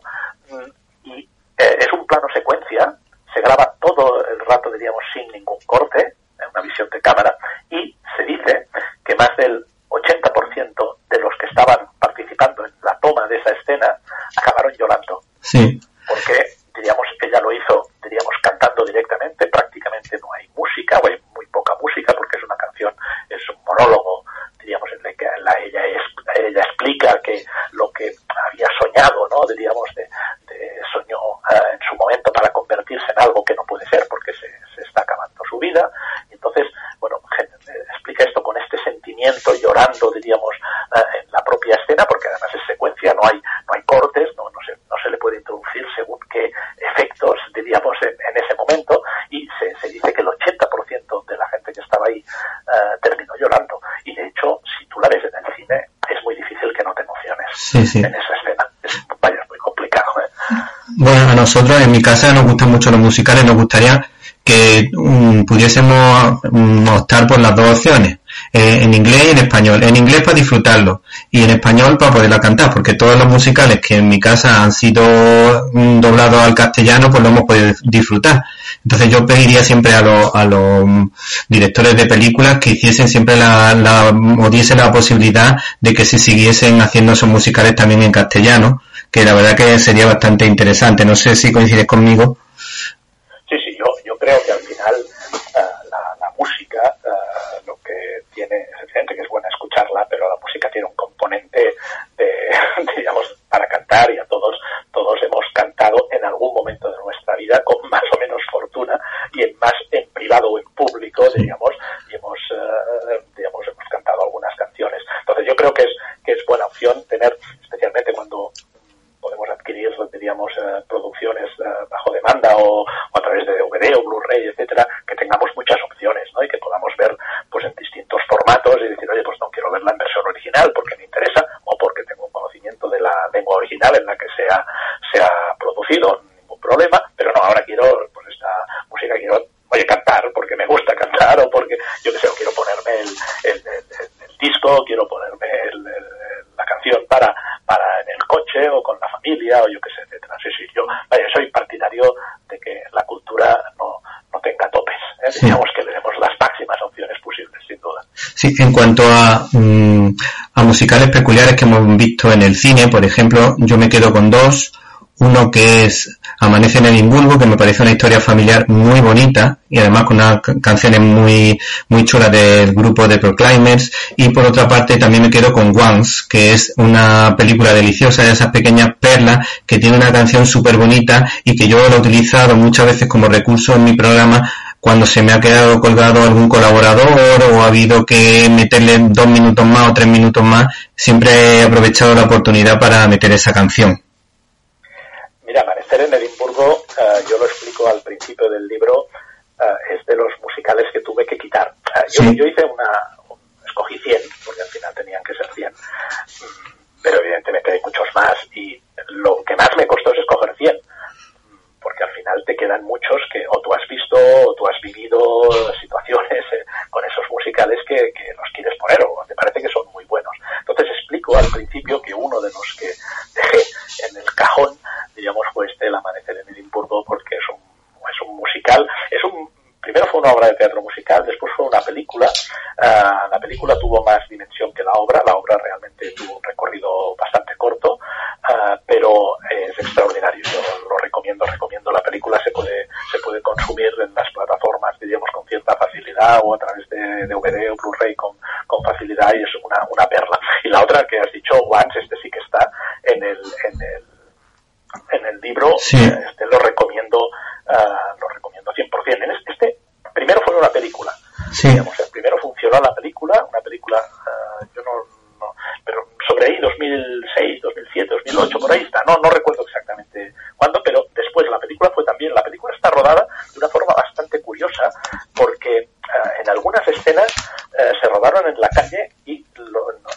y eh, es un plano secuencia, se graba todo el rato, diríamos, sin ningún corte, en una visión de cámara, y se dice que más del 80% de los que estaban participando en la toma de esa escena acabaron llorando. Sí. Porque, diríamos, ella lo hizo, diríamos, cantando directamente, prácticamente no hay música, o hay muy poca música, porque es una canción, es un monólogo, diríamos, en el que la, ella, es, ella explica que lo que había soñado, ¿no? Diríamos, de, de soñó uh, en su momento para convertirse en algo que no puede ser porque se, se está acabando su vida. Y entonces, bueno, explica esto con este sentimiento, llorando, diríamos, uh, en la propia escena, porque además es secuencia, no hay, no hay cortes, no, no, se, no se le puede introducir según qué efectos, diríamos, en, en ese momento, y se, se, dice que el 80% de la gente que estaba ahí uh, terminó llorando. Y de hecho, si tú la ves en el cine, es muy difícil que no te emociones sí, sí. en esa escena. Es, vaya, es muy complicado. ¿eh? Bueno, a nosotros en mi casa nos gustan mucho los musicales, nos gustaría que um, pudiésemos um, optar por las dos opciones, eh, en inglés y en español. En inglés para disfrutarlo y en español para poderla cantar, porque todos los musicales que en mi casa han sido um, doblados al castellano, pues lo hemos podido disfrutar. Entonces yo pediría siempre a los, a los directores de películas que hiciesen siempre la, la, o diesen la posibilidad de que se siguiesen haciendo esos musicales también en castellano, que la verdad que sería bastante interesante. No sé si coincides conmigo. Sí, sí, yo, yo creo que al final uh, la, la, música, uh, lo que tiene, es evidente que es buena escucharla, pero la música tiene un componente de, <laughs> digamos, para cantar y a todos, todos hemos cantado en algún momento de nuestra vida con más o menos fortuna y en más en privado o en público, digamos, y hemos, uh, digamos, hemos cantado algunas canciones. Entonces yo creo que es, que es buena opción tener, especialmente cuando podemos adquirir, diríamos, eh, producciones eh, bajo demanda o, o, a través de DVD o Blu-ray, etcétera, que tengamos muchas opciones, ¿no? Y que podamos ver, pues, en distintos formatos y decir, oye, pues no quiero verla en versión original porque me interesa o porque tengo un conocimiento de la lengua original en la que se ha, se ha producido, ningún problema, pero no, ahora quiero, pues, esta música quiero, oye, cantar porque me gusta cantar familia o yo qué sé, etcétera. Sí, sí, yo vaya, soy partidario de que la cultura no, no tenga topes. ¿eh? Digamos que le demos las máximas opciones posibles, sin duda. Sí, en cuanto a, mm, a musicales peculiares que hemos visto en el cine, por ejemplo, yo me quedo con dos. Uno que es Amanece en Edimburgo, que me parece una historia familiar muy bonita y además con unas ca- canciones muy, muy chulas del grupo de Proclaimers. Y por otra parte también me quedo con Once, que es una película deliciosa de esas pequeñas perlas que tiene una canción súper bonita y que yo lo he utilizado muchas veces como recurso en mi programa cuando se me ha quedado colgado algún colaborador o ha habido que meterle dos minutos más o tres minutos más, siempre he aprovechado la oportunidad para meter esa canción. Mira, Amanecer en Edimburgo, eh, yo lo explico al principio del libro, eh, es de los musicales que tuve que quitar. Eh, yo, Sí. yo hice una, un- escogí 100, porque al final tenían que ser 100, Mm, pero evidentemente hay muchos más y lo que más me costó es escoger 100, mm, al final te quedan muchos que o tú has visto o tú has vivido situaciones eh, con esos musicales que, que los quieres poner o te parece que son muy buenos. Entonces explico al principio que uno de los que dejé en el cajón, digamos, fue este El Amanecer en Edimburgo, porque es un, es un musical, es un, primero fue una obra de teatro musical, después fue una película, Ah, la película tuvo más dimensión que la obra, la obra realmente tuvo un recorrido bastante corto, ah, pero es extraordinario, yo lo recomiendo, recomiendo la película, se puede, se puede consumir en las plataformas, diríamos, con cierta facilidad o a través de DVD o Blu-ray con, con facilidad y es una, una perla. Y la otra que has dicho, Once, este sí que está en el, en el, en el libro, Sí. eh, este lo recomiendo, ah, lo recomiendo 100%. En este, este primero fue una película, Sí. digamos, el primero funcionó la película, una película, ah, yo no, no- pero sobre ahí 2006, 2007, 2008, por ahí está, no, no recuerdo exactamente cuándo, pero después la película fue también, la película está rodada de una forma bastante curiosa, porque ah, en algunas escenas eh, se rodaron en la calle y lo- no-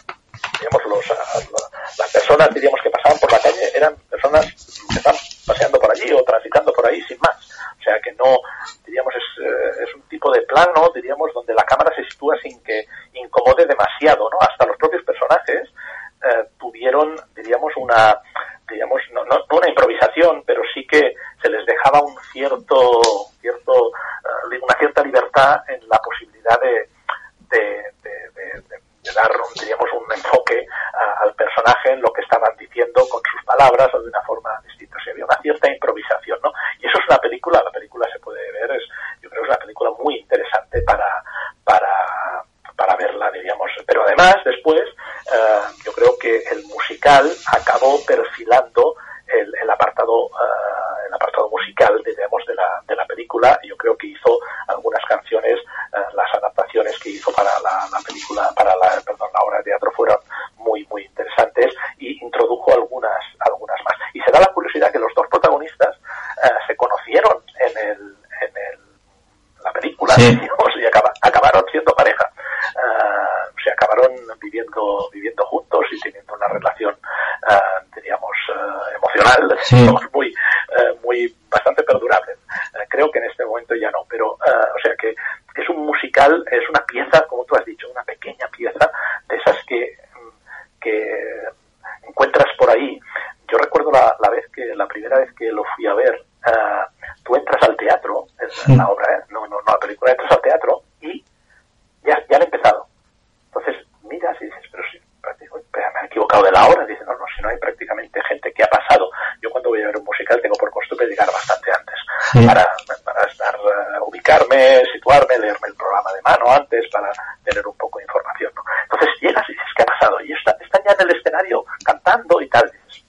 digamos, los, la- las personas diríamos que pasaban por la calle eran personas que estaban paseando por allí o transitando por ahí sin más. O sea que no, diríamos, es, eh, es un tipo de plano, diríamos, donde la cámara se sitúa sin que incomode demasiado, ¿no? Hasta los propios personajes eh, tuvieron, diríamos, una, digamos, no, no, no una improvisación, pero sí que se les dejaba un cierto, cierto, eh, una cierta libertad en la posibilidad de, de, de- de- de- de dar, un- diríamos, un enfoque a- al personaje en lo que estaban diciendo con sus palabras o de una forma distinta. O sea, había una cierta improvisación, ¿no? Y eso es una película, la película se puede ver, es, yo creo que es una película muy interesante para, para, para verla, diríamos. Pero además, después, eh, yo creo que el musical acabó perfilando el, el apartado eh, el apartado musical digamos de la, de la película yo creo que hizo algunas canciones eh, las adaptaciones que hizo para la, la película para la perdón la obra de teatro fueron muy muy interesantes y introdujo algunas algunas más y se da la curiosidad que los dos protagonistas eh, se conocieron en el en el la película Sí. digamos, y acaba- acabaron siendo pareja Ah, se acabaron viviendo viviendo juntos y teniendo una relación ah, diríamos ah, emocional Sí. digamos, muy eh, muy bastante perdurable Eh, creo que en este momento ya no pero ah, o sea que es un musical es una pieza como tú has dicho una pequeña pieza de esas que mm, que encuentras por ahí yo recuerdo la, la vez que la primera vez que lo fui a ver ah, tú entras al teatro es la obra ¿eh? no, no no la película entras al teatro y ya, ya han empezado. Entonces miras y dices, pero si prácticamente me he equivocado de la hora. Dice, no, no, si no hay prácticamente gente que ha pasado. Yo cuando voy a ver un musical tengo por costumbre llegar bastante antes Sí. para, para estar, eh, ubicarme, situarme, leerme el programa de mano antes para tener un poco de información. ¿no? Entonces llegas y dices, ¿qué ha pasado? Y está, están ya en el escenario cantando y tal. Dices,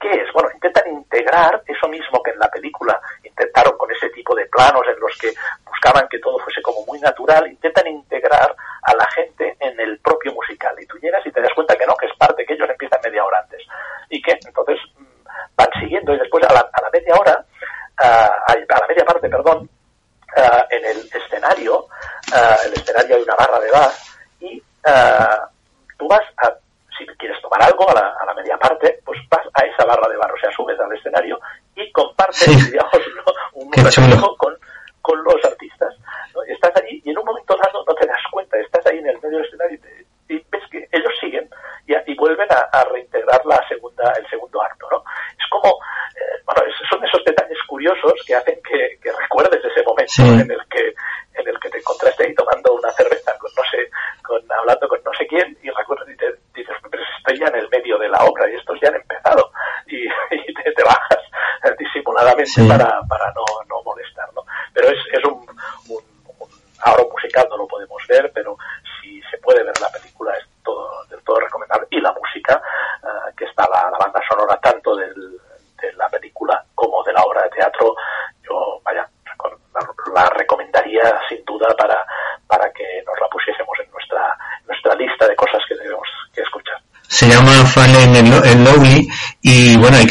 ¿Qué es? Bueno, intentan integrar eso mismo que en la película intentaron con ese tipo de planos en los que buscaban que todo fuese como muy natural, intentan integrar a la gente en el propio musical. Y tú llegas y te das cuenta que no, que es parte, que ellos empiezan media hora antes. Y que entonces mm, van siguiendo y después a la, a la media hora, ah, a la media parte, perdón, ah, en el escenario, ah, el escenario hay una barra de bar relación con, con los artistas. ¿no? Estás ahí y en un momento dado no te das cuenta, estás ahí en el medio del escenario y, te, y ves que ellos siguen y, y vuelven a, a, reintegrar la segunda, el segundo acto. ¿no? Es como, eh, bueno, es, son esos detalles curiosos que hacen que, que recuerdes ese momento sí. en el que en el que te encontraste ahí tomando una cerveza con no sé, con, hablando con no sé quién y recuerdas y te dices, pero estoy ya en el medio de la obra y estos ya han empezado y, <laughs> y te, te, bajas disimuladamente sí. para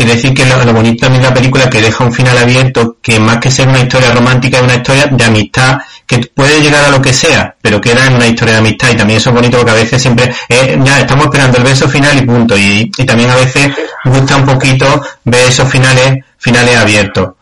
que decir que lo, bonito también de la película que deja un final abierto que más que ser una historia romántica es una historia de amistad que puede llegar a lo que sea, pero queda en una historia de amistad y también eso es bonito porque a veces siempre eh, ya estamos esperando el beso final y punto y, también a veces gusta un poquito ver esos finales finales abiertos.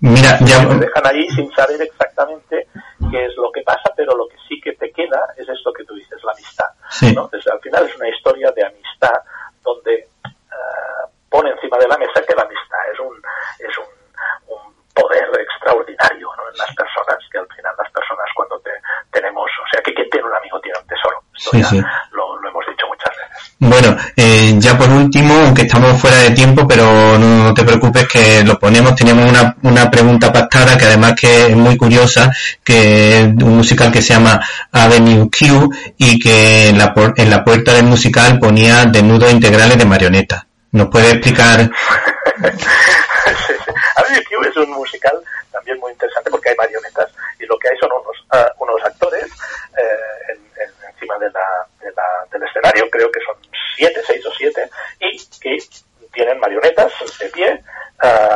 Mira, ya... Dejan ahí sin saber exactamente qué es lo que pasa, pero lo que sí que te queda es esto que tú dices, la amistad. Entonces, al final es una historia de amistad donde uh, pone encima de la mesa que la amistad es un, es un, un poder extraordinario ¿no? en las personas, que al final las personas cuando te, tenemos, o sea, que quien tiene un amigo tiene un tesoro. Esto ya Lo, lo hemos dicho muchas veces. Bueno, eh, ya por último, aunque estamos fuera de tiempo, pero no, te preocupes que lo ponemos, teníamos una, una, pregunta pactada que además que es muy curiosa, que es un musical que se llama Avenue Q y que en la, en la puerta del musical ponía desnudos integrales de marioneta. ¿Nos puede explicar? <laughs> uh,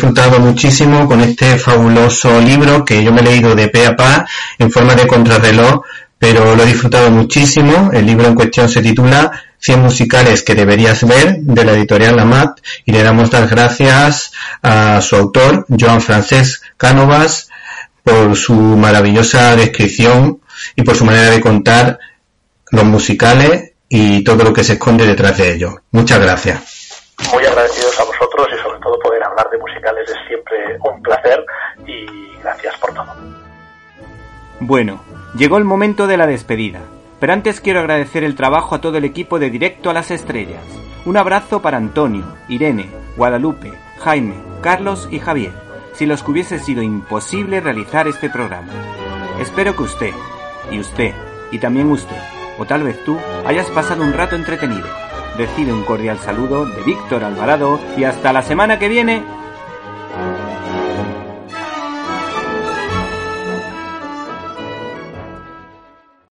disfrutado muchísimo con este fabuloso libro que yo me he leído de pe a pa en forma de contrarreloj, pero lo he disfrutado muchísimo. El libro en cuestión se titula 100 musicales que deberías ver de la editorial Lamat y le damos las gracias a su autor, Joan Francesc Cánovas, por su maravillosa descripción y por su manera de contar los musicales y todo lo que se esconde detrás de ellos. Muchas gracias. Muy agradecidos a vosotros y sobre todo poder hablar de musicales es siempre un placer y gracias por todo. Bueno, llegó el momento de la despedida, pero antes quiero agradecer el trabajo a todo el equipo de Directo a las Estrellas. Un abrazo para Antonio, Irene, Guadalupe, Jaime, Carlos y Javier, si los que hubiese sido imposible realizar este programa. Espero que usted, y usted, y también usted, o tal vez tú, hayas pasado un rato entretenido. Recibe un cordial saludo de Víctor Alvarado y hasta la semana que viene